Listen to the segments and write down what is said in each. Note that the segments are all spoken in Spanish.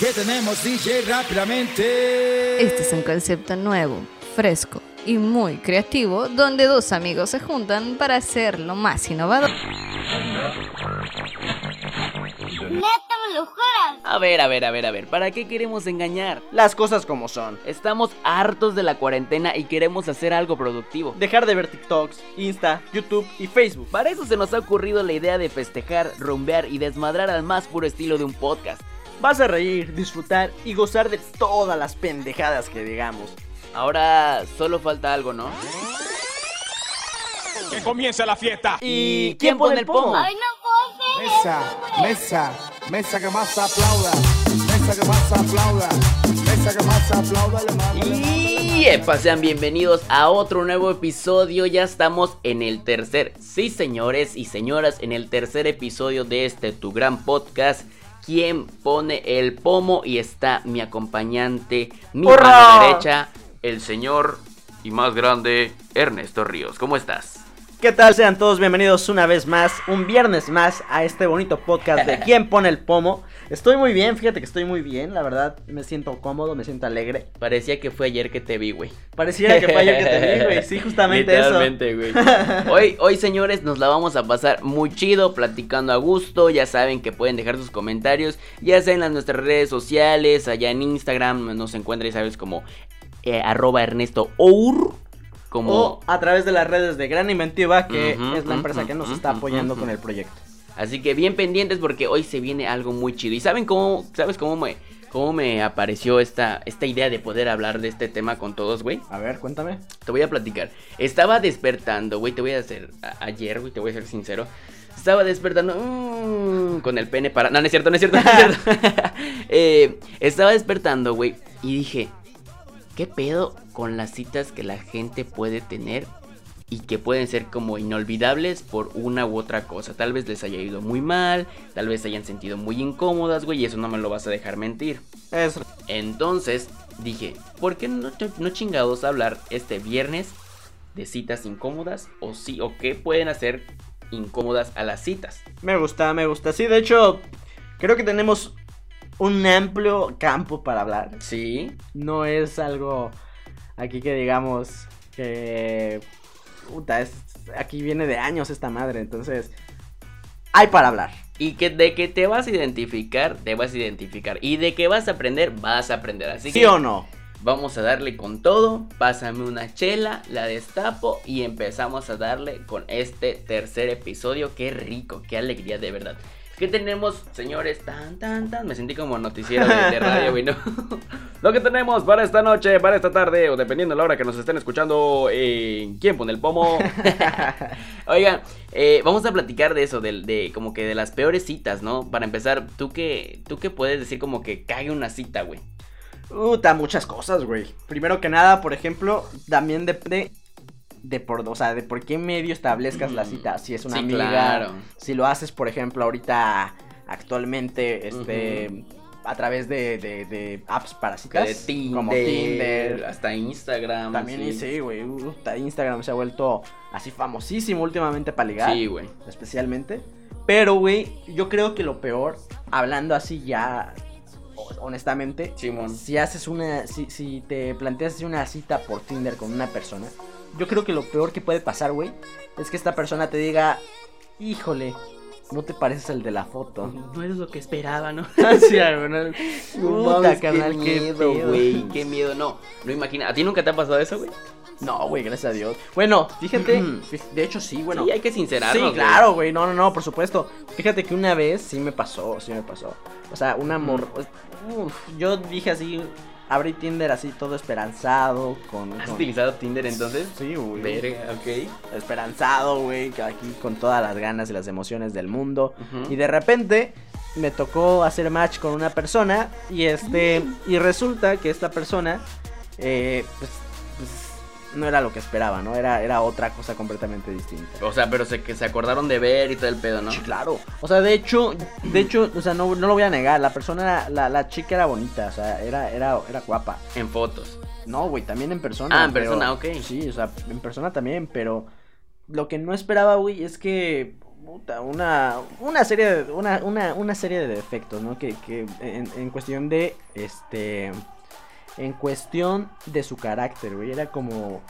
¿Qué tenemos, DJ, rápidamente? Este es un concepto nuevo, fresco y muy creativo, donde dos amigos se juntan para hacer lo más innovador. ¿Neta me lo juras? A ver, a ver, a ver, a ver, ¿para qué queremos engañar? Las cosas como son. Estamos hartos de la cuarentena y queremos hacer algo productivo. Dejar de ver TikToks, Insta, YouTube y Facebook. Para eso se nos ha ocurrido la idea de festejar, rumbear y desmadrar al más puro estilo de un podcast. Vas a reír, disfrutar y gozar de todas las pendejadas que digamos. Ahora solo falta algo, ¿no? Que comience la fiesta. ¿Y quién pone el pomo? Ay, no Mesa, mesa, mesa que más aplauda. Mesa que más aplauda. Mesa que más aplauda. Y epa, sean bienvenidos a otro nuevo episodio. Ya estamos en el tercer, sí señores y señoras, en el tercer episodio de este tu gran podcast. ¿Quién pone el pomo? Y está mi acompañante, mi ¡Hurra! mano derecha, el señor y más grande, Ernesto Ríos. ¿Cómo estás? ¿Qué tal? Sean todos bienvenidos una vez más, un viernes más a este bonito podcast de ¿Quién pone el pomo? Estoy muy bien, fíjate que estoy muy bien, la verdad me siento cómodo, me siento alegre. Parecía que fue ayer que te vi, güey. Pareciera que fue ayer que te vi, güey, sí, justamente eso. Literalmente, güey. Hoy, hoy, señores, nos la vamos a pasar muy chido, platicando a gusto. Ya saben que pueden dejar sus comentarios, ya sea en las nuestras redes sociales, allá en Instagram nos encuentran, sabes, como eh, arroba Ernesto Our. Como O a través de las redes de Gran Inventiva, que es la empresa que nos está apoyando con el proyecto. Así que bien pendientes porque hoy se viene algo muy chido. ¿Y saben cómo, sabes cómo me, cómo me apareció esta, esta idea de poder hablar de este tema con todos, güey? A ver, cuéntame. Te voy a platicar. Estaba despertando, güey, te voy a hacer a- ayer, güey, te voy a ser sincero. Estaba despertando mm, con el pene para... No, no es cierto, no es cierto, no es cierto. Eh, estaba despertando, güey, y dije, ¿qué pedo con las citas que la gente puede tener y que pueden ser como inolvidables por una u otra cosa? Tal vez les haya ido muy mal, tal vez se hayan sentido muy incómodas, güey, y eso no me lo vas a dejar mentir. Eso. Entonces dije, ¿por qué no, no chingados hablar este viernes de citas incómodas o sí o qué pueden hacer incómodas a las citas? Me gusta, me gusta. Sí, de hecho, creo que tenemos un amplio campo para hablar. Sí, No es algo aquí que digamos que... Puta, es, aquí viene de años esta madre, entonces... Hay para hablar. y que de que te vas a identificar, te vas a identificar y de que vas a aprender, vas a aprender. Así ¿Sí que o no? vamos a darle con todo. Pásame una chela, la destapo y empezamos a darle con este tercer episodio. Qué rico, qué alegría de verdad. ¿Qué tenemos, señores? Tan, tan, tan. Me sentí como noticiero de, de radio, güey, ¿no? Lo que tenemos para esta noche, para esta tarde, o dependiendo de la hora que nos estén escuchando, en ¿Quién pone el pomo? Oigan, eh, vamos a platicar de eso, de, de como que de las peores citas, ¿no? Para empezar, ¿tú qué, tú qué puedes decir como que cague una cita, güey? Puta, muchas cosas, güey. Primero que nada, por ejemplo, también depende de por, o sea, de por qué medio establezcas la cita. Si es una Sí, amiga, claro. si lo haces, por ejemplo, ahorita, actualmente, este, a través de, de, de apps para citas. de Tinder, como Tinder. hasta Instagram. También sí. sí, güey. puta, Instagram se ha vuelto así famosísimo últimamente para ligar. Sí, güey. especialmente. Pero, güey, yo creo que lo peor, hablando así ya, ho- honestamente, Simón. si haces una, si, si te planteas una cita por Tinder con una persona, yo creo que lo peor que puede pasar, güey, es que esta persona te diga, híjole, no te pareces al de la foto. No eres lo que esperaba, ¿no? Así, güey, no, No Puta, carnal, qué miedo, güey. Qué miedo, no. No imagina. ¿A ti nunca te ha pasado eso, güey? No, güey, gracias a Dios. Bueno, fíjate, fí- de hecho sí, bueno. sí, hay que sincerarnos. Sí, claro, güey. No, no, no, por supuesto. Fíjate que una vez sí me pasó, sí me pasó. O sea, un amor. uf, yo dije así, abrí Tinder así todo esperanzado, con. ¿Has con- utilizado Tinder entonces? Sí, güey. Verga, ok. Esperanzado, güey, aquí con todas las ganas y las emociones del mundo. Y de repente me tocó hacer match con una persona y este y resulta que esta persona eh, pues, pues, no era lo que esperaba, ¿no? Era, era otra cosa completamente distinta. O sea, pero se, que se acordaron de ver y todo el pedo, ¿no? Sí, claro. O sea, de hecho, de hecho, o sea, no, no lo voy a negar. La persona, era- la, la chica era bonita, o sea, era, era, era guapa. En fotos. No, güey, también en persona. Ah, en pero- persona, ok. Sí, o sea, en persona también, pero lo que no esperaba, güey, es que puta, una, una serie de, una, una, una serie de defectos, ¿no? Que, que en, en cuestión de, este, en cuestión de su carácter, güey, era como,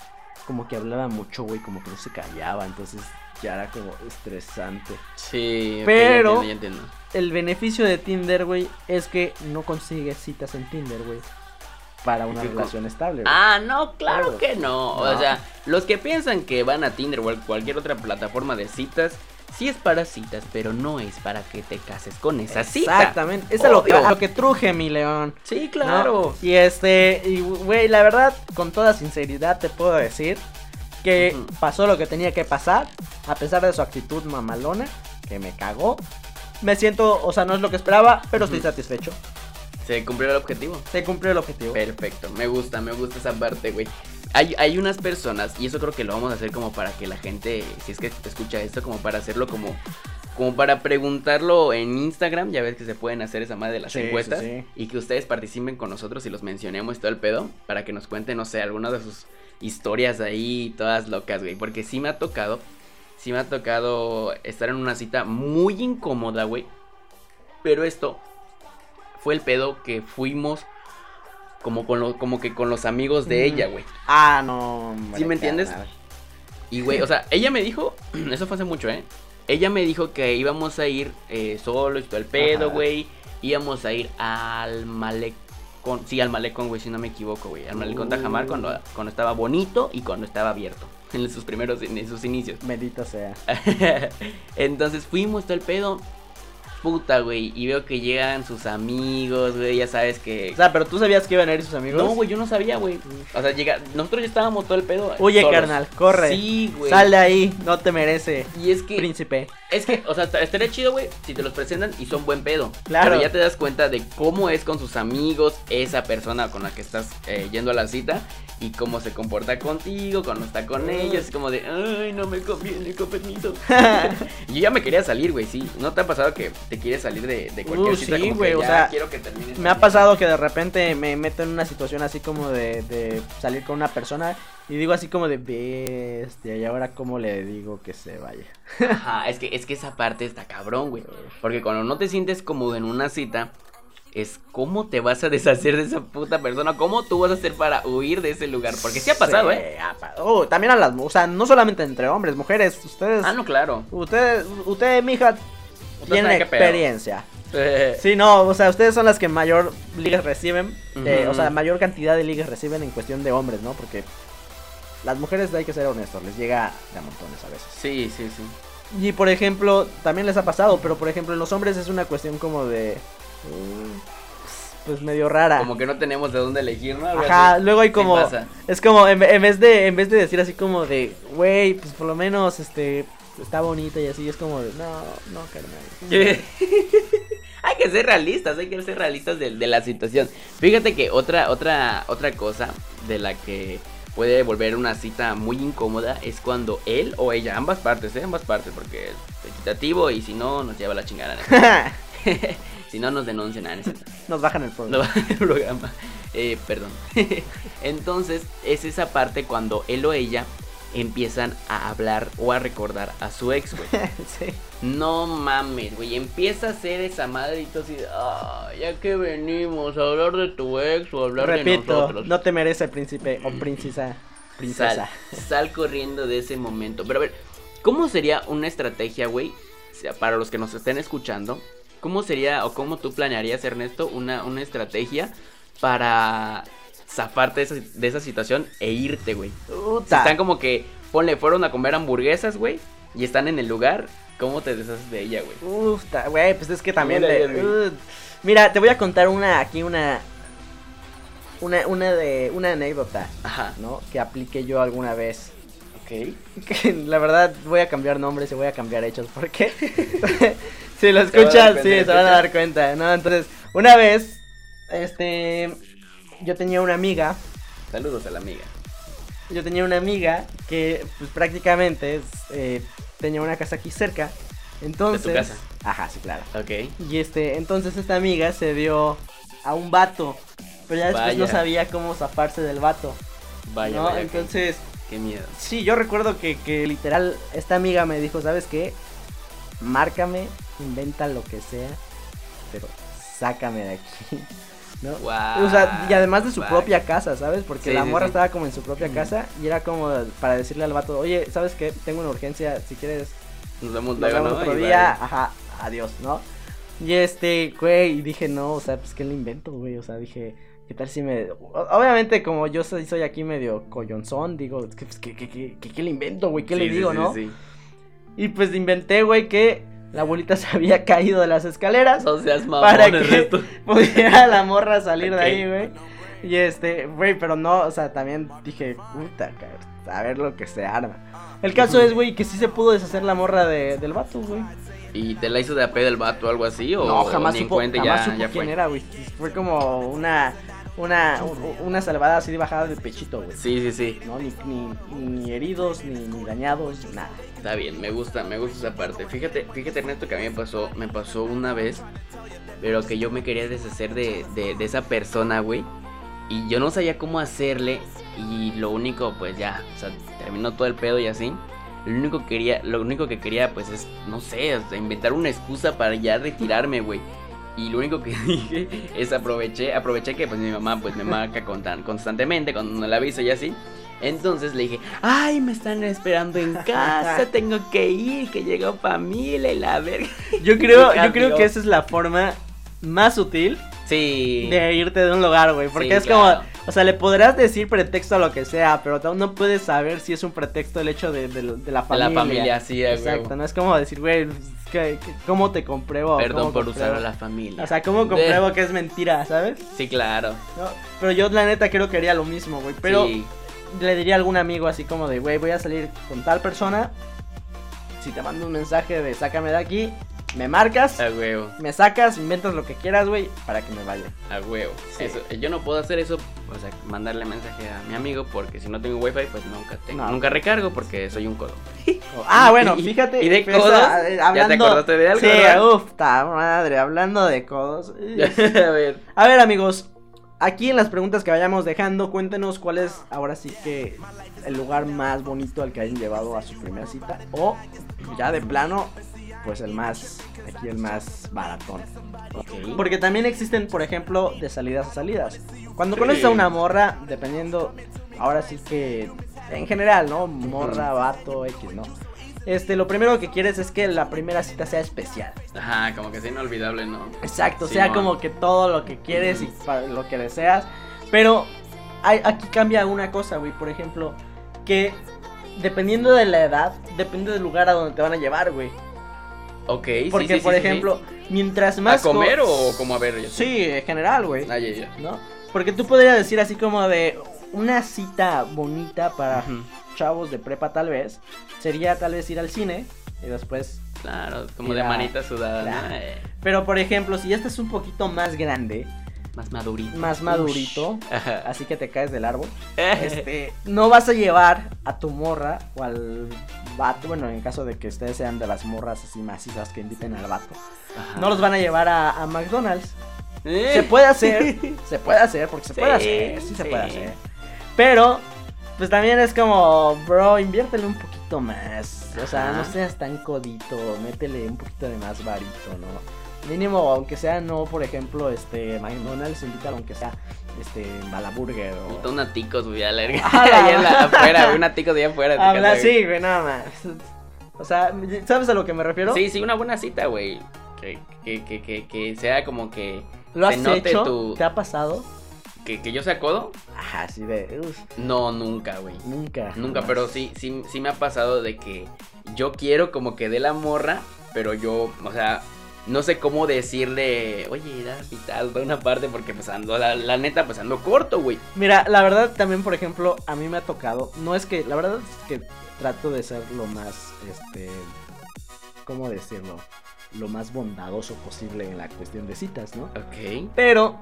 como que hablaba mucho, güey, como que no se callaba, entonces ya era como estresante. Sí, Pero- ya entiendo, ya entiendo. El beneficio de Tinder, güey, es que no consigues citas en Tinder, güey, para una ¿Y qué co- relación estable. güey. Ah, no, claro Claro. que no. O No. sea, los que piensan que van a Tinder o a cualquier otra plataforma de citas, sí es para citas, pero no es para que te cases con esa cita. Exactamente, eso es lo que, Obvio. lo que truje, mi león. Sí, ¿no? claro. Y este, y güey, la verdad, con toda sinceridad te puedo decir que pasó lo que tenía que pasar, a pesar de su actitud mamalona, que me cagó. Me siento, o sea, no es lo que esperaba, pero estoy satisfecho. Se cumplió el objetivo. Se cumplió el objetivo. Perfecto, me gusta, me gusta esa parte, güey. Hay, hay unas personas, y eso creo que lo vamos a hacer como para que la gente, si es que escucha esto, como para hacerlo como, como para preguntarlo en Instagram, ya ves que se pueden hacer esa madre de las Sí, encuestas, sí. y que ustedes participen con nosotros y los mencionemos y todo el pedo, para que nos cuenten, no sé, algunas de sus historias ahí, todas locas, güey, porque sí me ha tocado, sí me ha tocado estar en una cita muy incómoda, güey, pero esto fue el pedo que fuimos como con lo- como que con los amigos de Ujú. ella, güey. Ah, no. hombre, ¿Sí me entiendes? Y güey, o sea, ella me dijo, eso fue hace mucho, ¿eh? Ella me dijo que íbamos a ir eh, solos y todo el pedo, güey. Íbamos a ir al malecón, sí, al malecón, güey, si no me equivoco, güey. Al malecón Uh. Tajamar cuando, cuando estaba bonito y cuando estaba abierto. En sus primeros, en sus inicios. Bendito sea. Entonces fuimos todo el pedo. Puta, güey. Y veo que llegan sus amigos, güey. Ya sabes que. O sea, pero tú sabías que iban a ir sus amigos. No, güey, yo no sabía, güey. O sea, llega... nosotros ya estábamos todo el pedo. Oye, solos. carnal, corre. Sí, güey. Sal de ahí, no te merece. Y es que, Príncipe. es que, o sea, est- estaría chido, güey, si te los presentan y son buen pedo. Claro. Pero ya te das cuenta de cómo es con sus amigos esa persona con la que estás eh, yendo a la cita y cómo se comporta contigo, cuando está con ellos. Es como de, ay, no me conviene, con permiso. yo ya me quería salir, güey, sí. ¿No te ha pasado que te quieres salir de, de cualquier Uh, cita? sí, güey, o sea, quiero que termines Me ha pasado que de repente me meto en una situación así como de, de salir con una persona y digo así como de bestia y ahora cómo le digo que se vaya. Ajá, es que, es que esa parte está cabrón, güey. Porque cuando no te sientes cómodo en una cita, es cómo te vas a deshacer de esa puta persona, cómo tú vas a hacer para huir de ese lugar. Porque sí ha pasado, ¿eh? ha pa- oh, también a las, o sea, no solamente entre hombres, mujeres, ustedes, Ah, no, claro. ustedes, usted, mija, tienen experiencia. Sí, no, o sea, ustedes son las que mayor ligas reciben, eh, o sea, mayor cantidad de ligas reciben en cuestión de hombres, ¿no? Porque las mujeres hay que ser honestos, les llega de a montones a veces. Sí, sí, sí. Y por ejemplo, también les ha pasado, pero por ejemplo en los hombres es una cuestión como de... Pues medio rara. Como que no tenemos de dónde elegir, ¿no? Ajá, así. luego hay como... es como, en, en vez de en vez de decir así como de, güey, pues por lo menos, este, está bonita y así, es como de, no, no, carnal. hay que ser realistas, hay que ser realistas de, de la situación. Fíjate que otra, otra, otra cosa de la que puede volver una cita muy incómoda es cuando él o ella, ambas partes, ¿eh? ambas partes, porque es equitativo y si no nos lleva la chingada. ¿no? si no nos denuncian a Nos bajan el no programa. va el programa. Eh, perdón. Entonces, es esa parte cuando él o ella empiezan a hablar o a recordar a su ex, güey. sí. No mames, güey. Empieza a hacer esa tú así, de, "Ah, ya que venimos a hablar de tu ex o a hablar de Repito, nosotros. no te merece príncipe o princesa. Princesa. Sal, sal corriendo de ese momento. Pero a ver, ¿cómo sería una estrategia, güey? O sea, para los que nos estén escuchando, ¿cómo sería o cómo tú planearías, Ernesto, una, una estrategia para zafarte de esa, de esa situación e irte, güey? Si están como que, ponle, fueron a comer hamburguesas, güey, y están en el lugar, ¿cómo te deshaces de ella, güey? Uf, güey, pues es que también. Mira, de- uh, mira, te voy a contar una aquí una una una de una anécdota, Ajá, ¿no? Que apliqué yo alguna vez. ok. Que la verdad voy a cambiar nombres y voy a cambiar hechos porque si lo cuenta, sí, se van a dar cuenta, ¿no? Entonces, una vez este yo tenía una amiga, Saludos a la amiga. yo tenía una amiga que pues prácticamente eh, tenía una casa aquí cerca. Entonces, casa? Ajá, sí, claro. Ok. Y este, entonces esta amiga se dio a un vato. Pero ya después no sabía cómo zafarse del vato. Vaya, ¿no? vaya, qué- Entonces, qué miedo. sí, yo recuerdo que, que literal esta amiga me dijo, ¿sabes qué? márcame, inventa lo que sea, pero sácame de aquí. ¿No? Guau, O sea, y además de su propia casa, ¿sabes? Porque Sí, la morra sí. estaba como en su propia casa y era como para decirle al vato, oye, ¿sabes qué? Tengo una urgencia, si quieres Nos vemos luego, ¿no? otro Y día, vale. ajá, adiós, ¿no? Y este, güey, y dije, no, o sea, pues qué le invento, güey, o sea, dije, ¿qué tal si me... Obviamente, como yo soy, soy aquí medio collonzón, digo, es que, pues, ¿qué, qué, qué, qué- qué le invento, güey? ¿Qué le digo, no? Y pues inventé, güey, que la abuelita se había caído de las escaleras No seas mamón, para que pudiera la morra salir de ahí, güey. Y este, güey, pero no, o sea, también dije, puta, a ver lo que se arma. El caso es, güey, que sí se pudo deshacer la morra de, del vato, güey. ¿Y te la hizo de AP del vato o algo así? ¿O No, jamás ni en supo, cuenta jamás ya, supo ya quién fue? era, güey. Fue como una, una, una salvada así de bajada de pechito, güey. Sí, sí, sí. No, ni, ni, ni heridos, ni, ni dañados, ni nada. Está bien, me gusta, me gusta esa parte. Fíjate, fíjate Ernesto que a mí me pasó, me pasó una vez, pero que yo me quería deshacer de, de, de esa persona, güey. Y yo no sabía cómo hacerle. Y lo único, pues ya, o sea, terminó todo el pedo y así. Lo único que quería, lo único que quería, pues es, no sé, o sea, inventar una excusa para ya retirarme, güey. Y lo único que dije es aproveché, aproveché que pues mi mamá pues me marca con tan- constantemente cuando no la aviso y así. Entonces le dije, ay, me están esperando en casa, tengo que ir, que llegó familia y la verga. Yo creo, yo creo que esa es la forma más sutil Sí. de irte de un lugar, güey. Porque Sí, es claro. como, o sea, le podrás decir pretexto a lo que sea, pero aún no puedes saber si es un pretexto el hecho de, de- de la De la familia. familia, sí, a Exacto, no es como decir, güey, pues, ¿cómo te compruebo? Perdón ¿Cómo por compruebo? usar a la familia. O sea, ¿cómo compruebo que es mentira, sabes? Sí, claro. No, pero yo la neta creo que haría lo mismo, güey. Pero Sí. le diría a algún amigo así como de, güey, voy a salir con tal persona. Si te mando un mensaje de sácame de aquí, me marcas, A huevo, me sacas, inventas lo que quieras, güey, para que me vaya. a huevo. Sí. Eso, yo no puedo hacer eso, o sea, mandarle mensaje a mi amigo porque si no tengo wifi, pues nunca tengo, No. nunca recargo porque soy un codo. Ah, bueno, Y- fíjate. y de pues, codos, ah, eh, ¿ya te acordaste de algo, Sí, verdad? uff, ta madre, hablando de codos. a ver. A ver, amigos, aquí en las preguntas que vayamos dejando, cuéntenos cuál es ahora sí que el lugar más bonito al que hayan llevado a su primera cita. O ya de plano, pues el más, aquí el más baratón. Ok. Porque también existen, por ejemplo, de salidas a salidas. Cuando Sí. conoces a una morra, dependiendo, ahora sí que, en general, ¿no? Morra, vato, X, ¿no? Este, lo primero que quieres es que la primera cita sea especial. Ajá, como que sea inolvidable, ¿no? Exacto, sea Simón. como que todo lo que quieres y para lo que deseas. Pero hay- aquí cambia una cosa, güey. Por ejemplo, que dependiendo de la edad, depende del lugar a donde te van a llevar, güey. Ok, Porque, sí, por sí, sí. ejemplo, mientras ¿A más. comer co- o como a ver? Sí, en general, güey. Ah, ya. ¿No? Porque tú podrías decir así como de una cita bonita para chavos de prepa, tal vez. Sería tal vez ir al cine y después. Claro, como de manita sudada, ¿no? claro. Eh, Pero, por ejemplo, si ya estás un poquito más grande, más madurito. más madurito, así que te caes del árbol. este, no vas a llevar a tu morra o al vato, bueno, en caso de que ustedes sean de las morras así macizas que inviten al vato, Ajá. no los van a llevar a, a McDonald's. Eh. Se puede hacer, se puede hacer, porque se Sí, puede hacer, sí, se puede hacer. Pero, pues también es como, bro, inviértele un poquito más. O sea, Ajá. no seas tan codito, métele un poquito de más varito, ¿no? Mínimo, aunque sea no, por ejemplo, este, McDonald's invita aunque sea, este, Balaburger o... Invita una ticos, güey, a la verga. Ah, Allá en la- afuera, una ticos allá afuera. de Habla casa, así, güey, nada más. O sea, ¿sabes a lo que me refiero? Sí, sí, una buena cita, güey. Que, que, que, que, que sea como que, ¿Lo has note hecho? tu- ¿Te ha pasado? que, que yo sea codo. Ajá, así de, uf, No, nunca, güey. nunca. Nunca, jamás. pero sí, sí, sí me ha pasado de que yo quiero como que dé la morra, pero yo, o sea, no sé cómo decirle, oye, da vital, da una parte, porque pues ando, la, la neta, pues ando corto, güey. Mira, la verdad también, por ejemplo, a mí me ha tocado, no es que, la verdad es que trato de ser lo más, este, ¿cómo decirlo? Lo más bondadoso posible en la cuestión de citas, ¿no? Ok. Pero,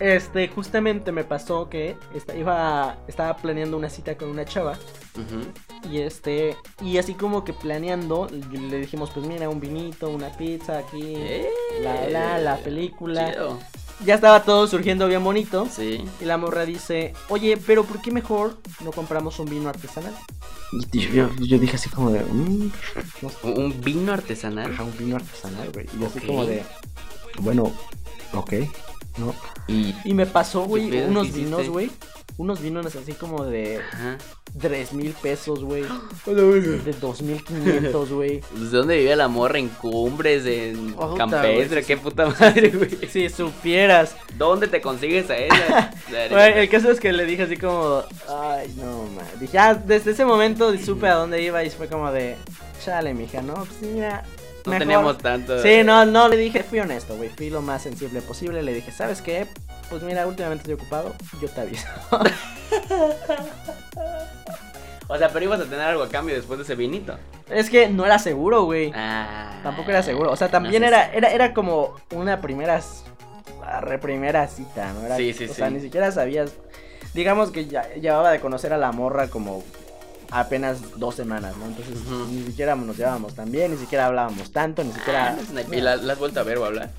este, justamente me pasó que esta- iba, estaba planeando una cita con una chava Ujú. y este, y así como que planeando, le dijimos, pues mira, un vinito, una pizza aquí, Eh, la, la, la película. chido. Ya estaba todo surgiendo bien bonito. Sí. Y la morra dice, oye, pero ¿por qué mejor no compramos un vino artesanal? Y yo, yo dije así como de. "Mm, no sé, Un vino artesanal. ajá, un vino artesanal, güey. Y yo así como de. Bueno, ok, ¿no? Y. Y me pasó, güey, unos ¿Qué vinos, güey. Unos vinos así como de Ajá. 3 mil pesos, güey. De 2.500, güey. Pues, ¿De dónde vivía la morra? ¿En Cumbres? ¿En Campestre? ¿Qué puta madre, güey? Si supieras. ¿Dónde te consigues a ella? Güey, el caso es que le dije así como, ay, no, man. Dije, ah, desde ese momento supe a dónde iba y fue como de, chale, mija, no, pues mira. no mejor". teníamos tanto. Sí, no, no, le dije, fui honesto, güey, fui lo más sensible posible. Le dije, ¿sabes qué? Pues mira, últimamente estoy ocupado, yo te aviso. O sea, pero ibas a tener algo a cambio después de ese vinito. es que no era seguro, güey. Ah. Tampoco era seguro. O sea, también no sé era, era, era como una primera, s- la re primera cita, ¿no? Era, Sí, sí, o sea, sí. ni siquiera sabías. Digamos que ya llevaba de conocer a la morra como apenas dos semanas, ¿no? Entonces ni siquiera nos llevábamos tan bien, ni siquiera hablábamos tanto, ni Ah, siquiera. una- ¿Y la, la has vuelto a ver o a hablar?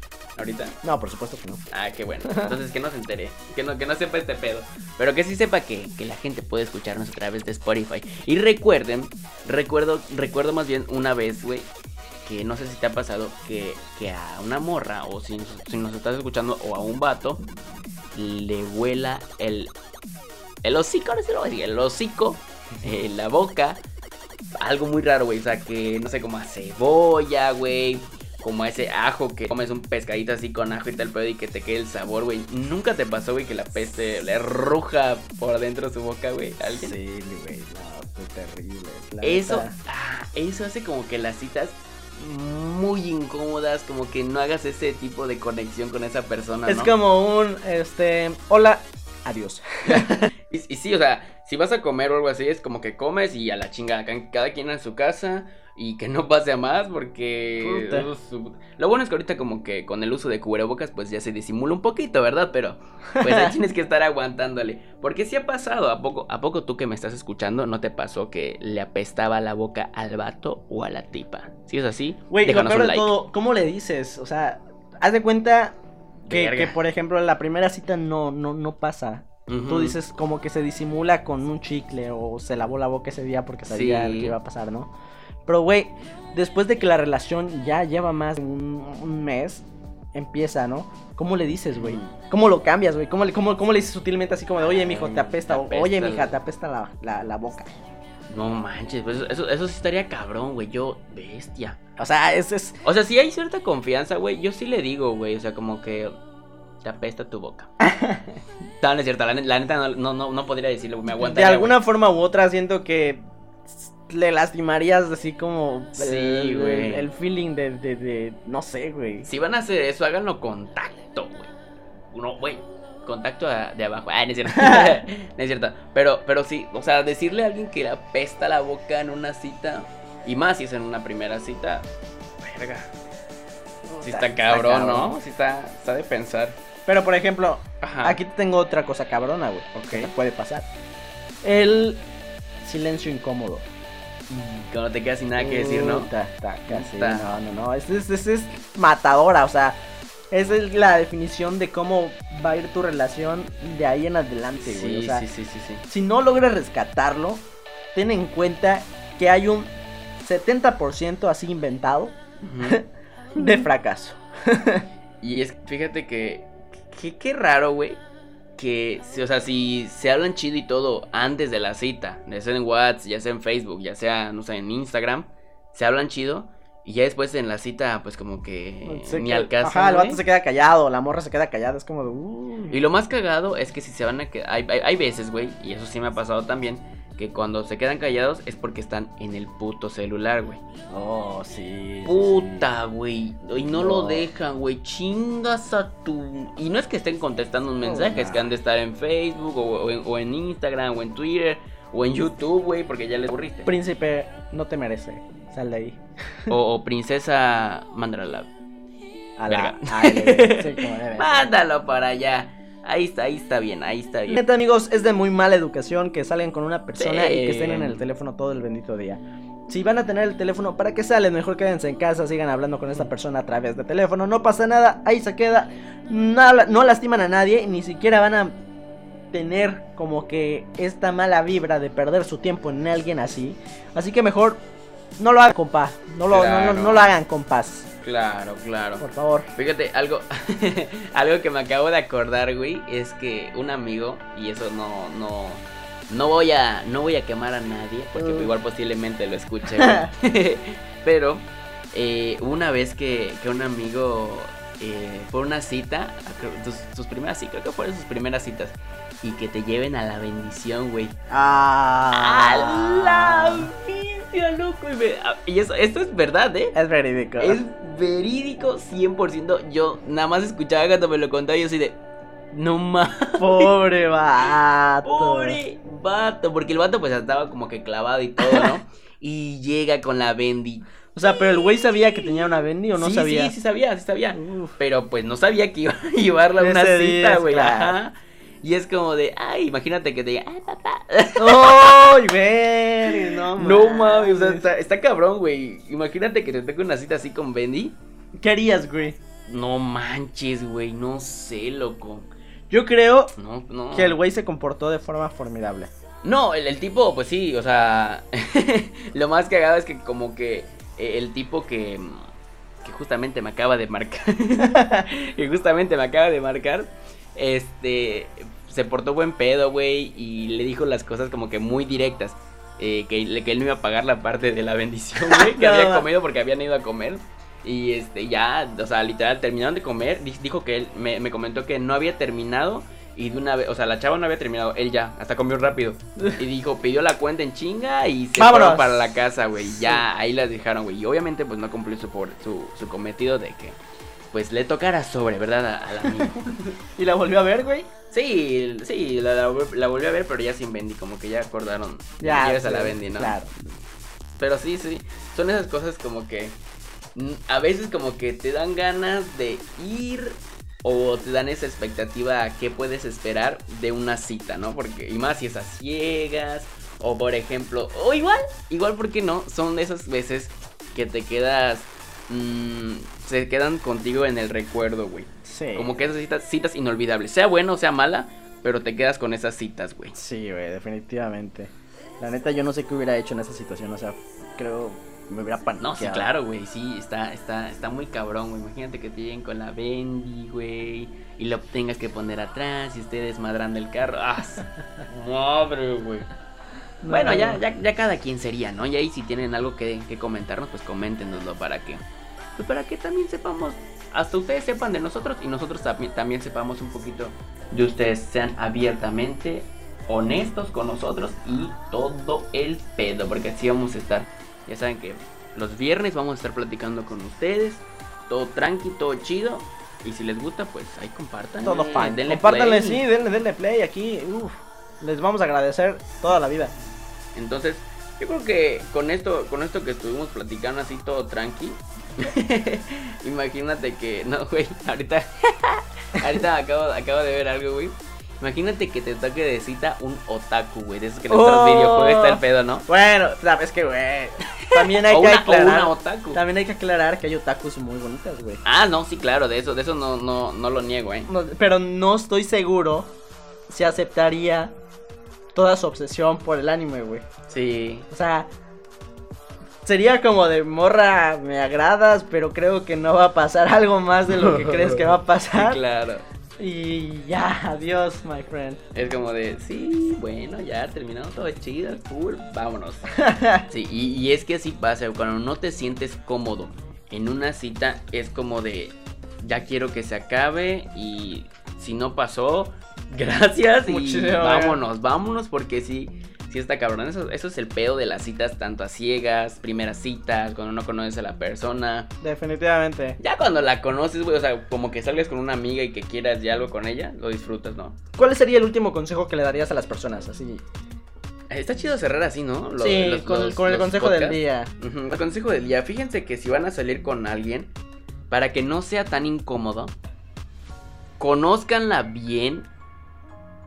¿Ahorita? No, por supuesto que no. Ah, qué bueno. Entonces que no se entere. Que no, que no sepa este pedo. Pero que sí sepa que, que la gente puede escucharnos a través de Spotify. Y recuerden, recuerdo, recuerdo más bien una vez, güey. Que no sé si te ha pasado que, que a una morra, o si, si nos estás escuchando, o a un vato, le vuela el, el hocico, ahora sí lo voy a decir, el hocico, eh, la boca, algo muy raro, güey. O sea, que no sé, como a cebolla, güey. Como ese ajo que comes un pescadito así con ajo y tal pedo y que te quede el sabor, güey. Nunca te pasó, güey, que la peste le ruja por dentro de su boca, güey. ¿A ¿Alguien? Sí, güey, no, fue terrible. la Eso, ah, eso hace como que las citas muy incómodas, como que no hagas ese tipo de conexión con esa persona, Es ¿no? como un, este, hola, adiós. Y, y sí, o sea, si vas a comer o algo así, es como que comes y a la chingada, ca- cada quien a su casa y que no pase a más porque... Puta. uh, Lo bueno es que ahorita como que con el uso de cubrebocas pues ya se disimula un poquito, ¿verdad? Pero pues ahí tienes que estar aguantándole. Porque sí ha pasado, ¿a poco, ¿a poco tú que me estás escuchando no te pasó que le apestaba la boca al vato o a la tipa? Si es así, Güey, lo déjanos peor un de like. todo, ¿cómo le dices? O sea, haz de cuenta que, por ejemplo, en la primera cita no, no, no pasa. Ujú. Tú dices como que se disimula con un chicle o se lavó la boca ese día porque sabía Sí. lo que iba a pasar, ¿no? Pero, güey, después de que la relación ya lleva más de un, un mes, empieza, ¿no? ¿Cómo le dices, güey? ¿Cómo lo cambias, güey? ¿Cómo, le- cómo, ¿Cómo le dices sutilmente así como de, oye, mijo, te apesta? O, oye, mija, te apesta la, la, la boca. No manches, pues eso, eso sí estaría cabrón, güey, yo, bestia. O sea, es... es O sea, si hay cierta confianza, güey. Yo sí le digo, güey. O sea, como que te apesta tu boca. no, no es cierto. La, ne- la neta no, no, no, podría decirlo. Me aguanta. de alguna forma u otra siento que le lastimarías así como Sí, el, güey. el- el feeling de, de, de- no sé, güey. Si van a hacer eso, háganlo con tacto, güey. No, güey. Contacto a- de abajo. Ah, no es cierto. no es cierto. Pero, pero sí, o sea, decirle a alguien que le apesta la boca en una cita. Y más si es en una primera cita. Verga. Sí está cabrón, ¿no? Sí está, está de pensar. Pero por ejemplo, Ajá. aquí tengo otra cosa cabrona, güey. Ok. que puede pasar. El silencio incómodo. Que no te queda sin nada que decir, ¿no? Está casi. No, no, no. Es, es, es- es matadora, o sea. Esa es la definición de cómo va a ir tu relación de ahí en adelante, güey. o Sí, sea, sí, sí, sí, sí. si no logras rescatarlo, ten en cuenta que hay un 70% así inventado de fracaso. Y es, fíjate que, que qué raro, güey. Que, si- o sea, si se hablan chido y todo antes de la cita, ya sea en WhatsApp, ya sea en Facebook, ya sea, no sé, en Instagram, se hablan chido y ya después en la cita, pues como que Se ni al caso. Ajá, el vato se queda callado, la morra se queda callada, es como de. Y lo más cagado es que si se van a quedar. Hay, hay, hay veces, güey, y eso sí me ha pasado también, que cuando se quedan callados es porque están en el puto celular, güey. Oh, sí. Puta, güey. Y no, lo dejan, güey. Chingas a tu. Y no es que estén contestando un mensaje, es que han de estar en Facebook, o, o en, o en Instagram, o en Twitter, o en YouTube, güey, porque ya les aburriste. Príncipe, no te merece. Sal de ahí. O, o Princesa, mándala. A Verga. la. Sí, como debe. Mándalo para allá. Ahí está, ahí está bien, ahí está bien. Neta, amigos, es de muy mala educación que salgan con una persona Sí. y que estén en el teléfono todo el bendito día. Si van a tener el teléfono, ¿para qué salen? Mejor quédense en casa, sigan hablando con esta persona a través de teléfono. No pasa nada, ahí se queda. No, no lastiman a nadie, ni siquiera van a tener como que esta mala vibra de perder su tiempo en alguien así. Así que mejor no lo hagan con paz. No lo, no- no- lo hagan con paz, Claro, claro. por favor. Fíjate, algo, algo que me acabo de acordar, güey, es que un amigo, y eso no, no, no voy a, no voy a quemar a nadie, porque Mm. igual posiblemente lo escuche, güey. Pero, eh, una vez que, que un amigo, eh, por una cita, sus, sus primeras, sí, creo que fueron sus primeras citas, y que te lleven a la bendición, güey. Ah. ¡A la loco! Y, me- y eso, esto es verdad, ¿eh? Es verídico. Es verídico 100%. Yo nada más escuchaba cuando me lo contaba y yo así de... No más. Pobre vato. Pobre vato. Porque el vato pues estaba como que clavado y todo, ¿no? y llega con la Bendy. O sea, pero el güey sabía que tenía una Bendy o no sí, sabía. Sí, sí sabía, sí sabía. Uf. Pero pues no sabía que iba a llevarla a una cita, güey. claro. Ajá. Y es como de, ay, imagínate que te diga, ay, papá. ¡Ay, güey! No No mames, o sea, está, está cabrón, güey. Imagínate que te toque una cita así con Bendy. ¿Qué harías, güey? No manches, güey, no sé, loco. Yo creo No, no. que el güey se comportó de forma formidable. No, el, el tipo, pues sí, o sea, lo más cagado es que como que eh, el tipo que, que justamente me acaba de marcar, que justamente me acaba de marcar, este, se portó buen pedo, güey, y le dijo las cosas como que muy directas. eh, que, él no iba a pagar la parte de la bendición, güey, que No. había comido porque habían ido a comer. Y este, ya, o sea, literal, terminaron de comer. di- Dijo que él me, me comentó que no había terminado. Y de una vez, o sea, la chava no había terminado, él ya, hasta comió rápido. Y dijo, pidió la cuenta en chinga y se Vámonos. fueron para la casa, güey. Ya, ahí las dejaron, güey. Y obviamente, pues no cumplió su, su cometido de que, pues le tocara sobre, ¿verdad? A, a la amiga. ¿Y la volvió a ver, güey? Sí, sí, la, la, vol- la volví a ver, pero ya sin Bendy, como que ya acordaron. Ya, lleves a la Bendy, ¿no? Claro. Pero sí, sí, son esas cosas como que a veces como que te dan ganas de ir o te dan esa expectativa a qué puedes esperar de una cita, ¿no? Porque y más si es a ciegas o por ejemplo, o igual, igual porque no, son de esas veces que te quedas mm, se quedan contigo en el recuerdo, güey. Sí. Como que esas citas, citas inolvidables, sea buena o sea mala, pero te quedas con esas citas, güey. Sí, güey, definitivamente. La neta, yo no sé qué hubiera hecho en esa situación. O sea, creo me hubiera paniqueado. No, sí, claro, güey, sí, está, está, está muy cabrón, güey. Imagínate que te lleguen con la Bendy, güey, y lo tengas que poner atrás y esté desmadrando el carro. ¡Ah! Madre, güey. No, bueno, ya, no. ya, ya cada quien sería, ¿no? Y ahí si tienen algo que, que comentarnos, pues coméntenoslo para que, pues para que también sepamos, hasta ustedes sepan de nosotros y nosotros también, también sepamos un poquito de ustedes, sean abiertamente honestos con nosotros y todo el pedo, porque así vamos a estar. Ya saben que los viernes vamos a estar platicando con ustedes, todo tranqui, todo chido. Y si les gusta, pues ahí compartan. Todo eh, fine. denle Compártanle, play. sí, denle, denle play aquí. Uf, les vamos a agradecer toda la vida. Entonces, yo creo que con esto, con esto que estuvimos platicando así todo tranqui, imagínate que, no, güey, ahorita, ahorita acabo, acabo de ver algo, güey. Imagínate que te toque de cita un otaku, güey, de esos que en nuestros Oh. videojuegos está el pedo, ¿no? Bueno, sabes que, güey. También hay O que una, aclarar. una otaku. También hay que aclarar que hay otakus muy bonitas, güey. Ah, no, sí, claro, de eso, de eso no, no, no lo niego, eh. No, pero no estoy seguro si aceptaría toda su obsesión por el anime, güey. Sí. O sea, sería como de morra, me agradas, pero creo que no va a pasar algo más de lo que crees que va a pasar. claro. Y ya, adiós, my friend. Es como de, sí, bueno, ya terminamos todo chido, cool, vámonos. Sí, y, y es que así pasa, cuando no te sientes cómodo en una cita, es como de, ya quiero que se acabe y si no pasó, gracias y vámonos, vámonos porque sí, sí está cabrón. Eso, eso es el pedo de las citas, tanto a ciegas, primeras citas, cuando no conoces a la persona. Definitivamente. Ya cuando la conoces, güey, o sea, como que salgas con una amiga y que quieras ya algo con ella, lo disfrutas, ¿no? ¿Cuál sería el último consejo que le darías a las personas? Así. Está chido cerrar así, ¿no? Lo- sí, los- con, el- los- con el los consejo del día. El consejo del día. Fíjense que si van a salir con alguien, para que no sea tan incómodo, conózcanla bien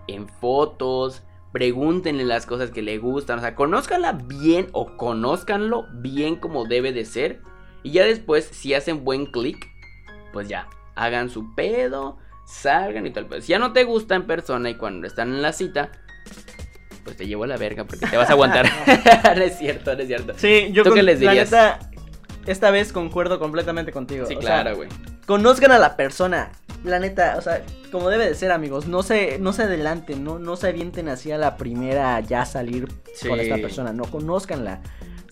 en fotos, pregúntenle las cosas que le gustan, o sea, conózcanla bien o conózcanlo bien como debe de ser. Y ya después, si hacen buen clic, pues ya, hagan su pedo, salgan y tal. Pues si ya no te gusta en persona y cuando están en la cita, pues te llevo a la verga porque te vas a aguantar. no es cierto, no es cierto. Sí, yo ¿Tú con- qué les la dirías? neta, esta vez concuerdo completamente contigo. Sí, O claro, güey. Conozcan a la persona. La neta, o sea, como debe de ser, amigos. No se, no se adelanten, no, no se avienten así a la primera ya salir Sí. con esta persona. No, conózcanla.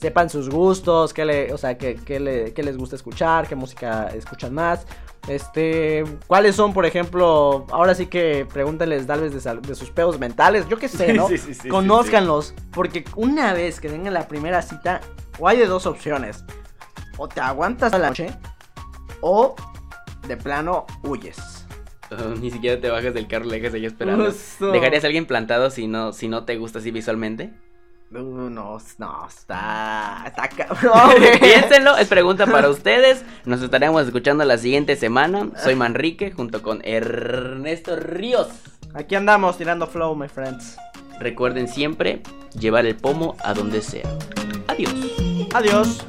Sepan sus gustos, qué le, o sea, qué, qué le- qué les gusta escuchar, qué música escuchan más. Este, cuáles son, por ejemplo, ahora sí que pregúntenles tal vez de, sus pedos mentales, yo qué sé, ¿no? Sí, sí, sí, Conózcanlos, porque una vez que venga la primera cita, o hay de dos opciones. O te aguantas a la noche, o de plano huyes. Oh, ni siquiera te bajas del carro, le dejas ahí esperando. ¿Dejarías a alguien plantado si no, si no te gusta así visualmente? Uh, no, no, está. Está cabrón. Piénsenlo, es pregunta para ustedes. Nos estaremos escuchando la siguiente semana. Soy Manrique junto con Ernesto Ríos. Aquí andamos tirando flow, my friends. Recuerden siempre llevar el pomo a donde sea. Adiós. Adiós.